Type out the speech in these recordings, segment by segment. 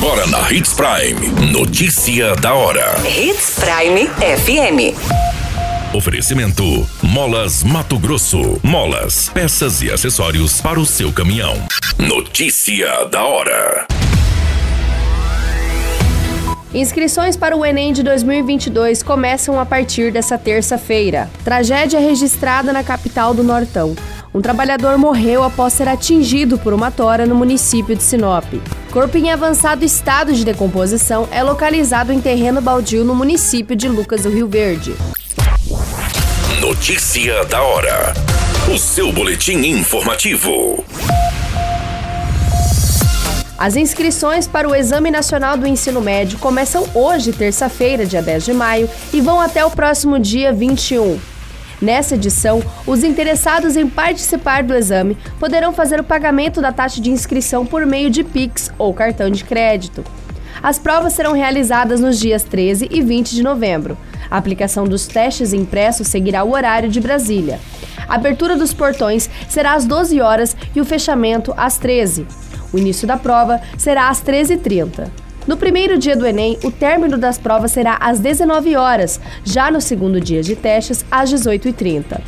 Agora na Hits Prime. Notícia da hora. Hits Prime FM. Oferecimento: Molas Mato Grosso. Molas, peças e acessórios para o seu caminhão. Notícia da hora. Inscrições para o Enem de 2022 começam a partir dessa terça-feira. Tragédia registrada na capital do Nortão. Um trabalhador morreu após ser atingido por uma tora no município de Sinop. Corpo em avançado estado de decomposição é localizado em terreno baldio no município de Lucas do Rio Verde. Notícia da hora. O seu boletim informativo. As inscrições para o Exame Nacional do Ensino Médio começam hoje, terça-feira, dia 10 de maio, e vão até o próximo dia 21. Nessa edição, os interessados em participar do exame poderão fazer o pagamento da taxa de inscrição por meio de Pix ou cartão de crédito. As provas serão realizadas nos dias 13 e 20 de novembro. A aplicação dos testes impressos seguirá o horário de Brasília. A abertura dos portões será às 12 horas e o fechamento às 13. O início da prova será às 13h30. No primeiro dia do Enem, o término das provas será às 19 horas, já no segundo dia de testes, às 18h30.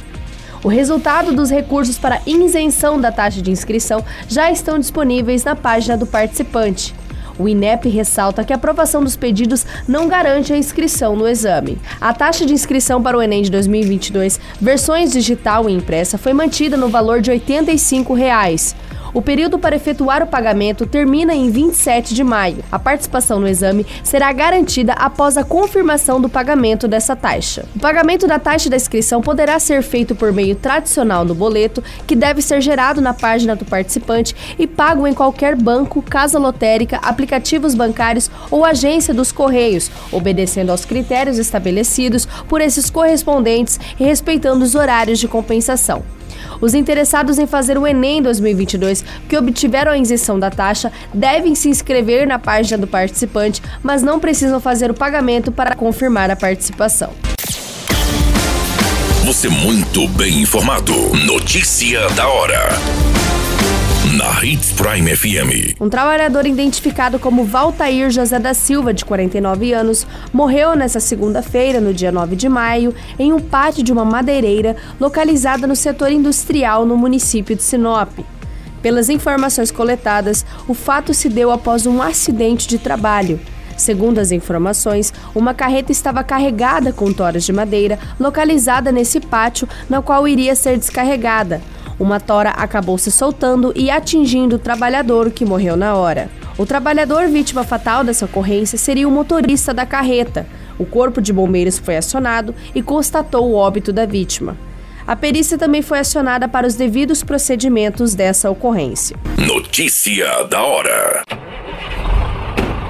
O resultado dos recursos para isenção da taxa de inscrição já estão disponíveis na página do participante. O INEP ressalta que a aprovação dos pedidos não garante a inscrição no exame. A taxa de inscrição para o Enem de 2022, versões digital e impressa, foi mantida no valor de 85 reais. O período para efetuar o pagamento termina em 27 de maio. A participação no exame será garantida após a confirmação do pagamento dessa taxa. O pagamento da taxa da inscrição poderá ser feito por meio tradicional no boleto, que deve ser gerado na página do participante e pago em qualquer banco, casa lotérica, aplicativos bancários ou agência dos Correios, obedecendo aos critérios estabelecidos por esses correspondentes e respeitando os horários de compensação. Os interessados em fazer o Enem 2022 que obtiveram a isenção da taxa devem se inscrever na página do participante, mas não precisam fazer o pagamento para confirmar a participação. Você muito bem informado. Notícia da hora Hits Prime FM. Um trabalhador identificado como Valtair José da Silva, de 49 anos, morreu nesta segunda-feira, no dia 9 de maio, em um pátio de uma madeireira localizada no setor industrial no município de Sinop. Pelas informações coletadas, o fato se deu após um acidente de trabalho. Segundo as informações, uma carreta estava carregada com toras de madeira localizada nesse pátio, na qual iria ser descarregada. Uma tora acabou se soltando e atingindo o trabalhador, que morreu na hora. O trabalhador vítima fatal dessa ocorrência seria o motorista da carreta. O corpo de bombeiros foi acionado e constatou o óbito da vítima. A perícia também foi acionada para os devidos procedimentos dessa ocorrência. Notícia da hora.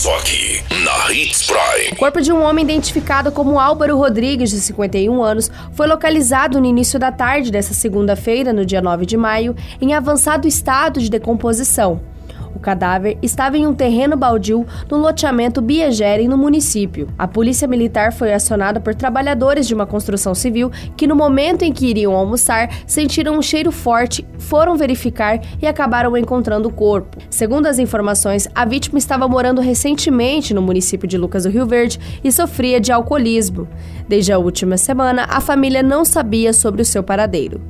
Só aqui, na Hits Prime. O corpo de um homem identificado como Álvaro Rodrigues, de 51 anos, foi localizado no início da tarde dessa segunda-feira, no dia 9 de maio, em avançado estado de decomposição. O cadáver estava em um terreno baldio no loteamento Biegere, no município. A polícia militar foi acionada por trabalhadores de uma construção civil que, no momento em que iriam almoçar, sentiram um cheiro forte, foram verificar e acabaram encontrando o corpo. Segundo as informações, a vítima estava morando recentemente no município de Lucas do Rio Verde e sofria de alcoolismo. Desde a última semana, a família não sabia sobre o seu paradeiro.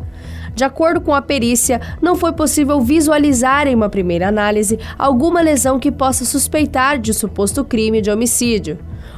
De acordo com a perícia, não foi possível visualizar em uma primeira análise alguma lesão que possa suspeitar de suposto crime de homicídio.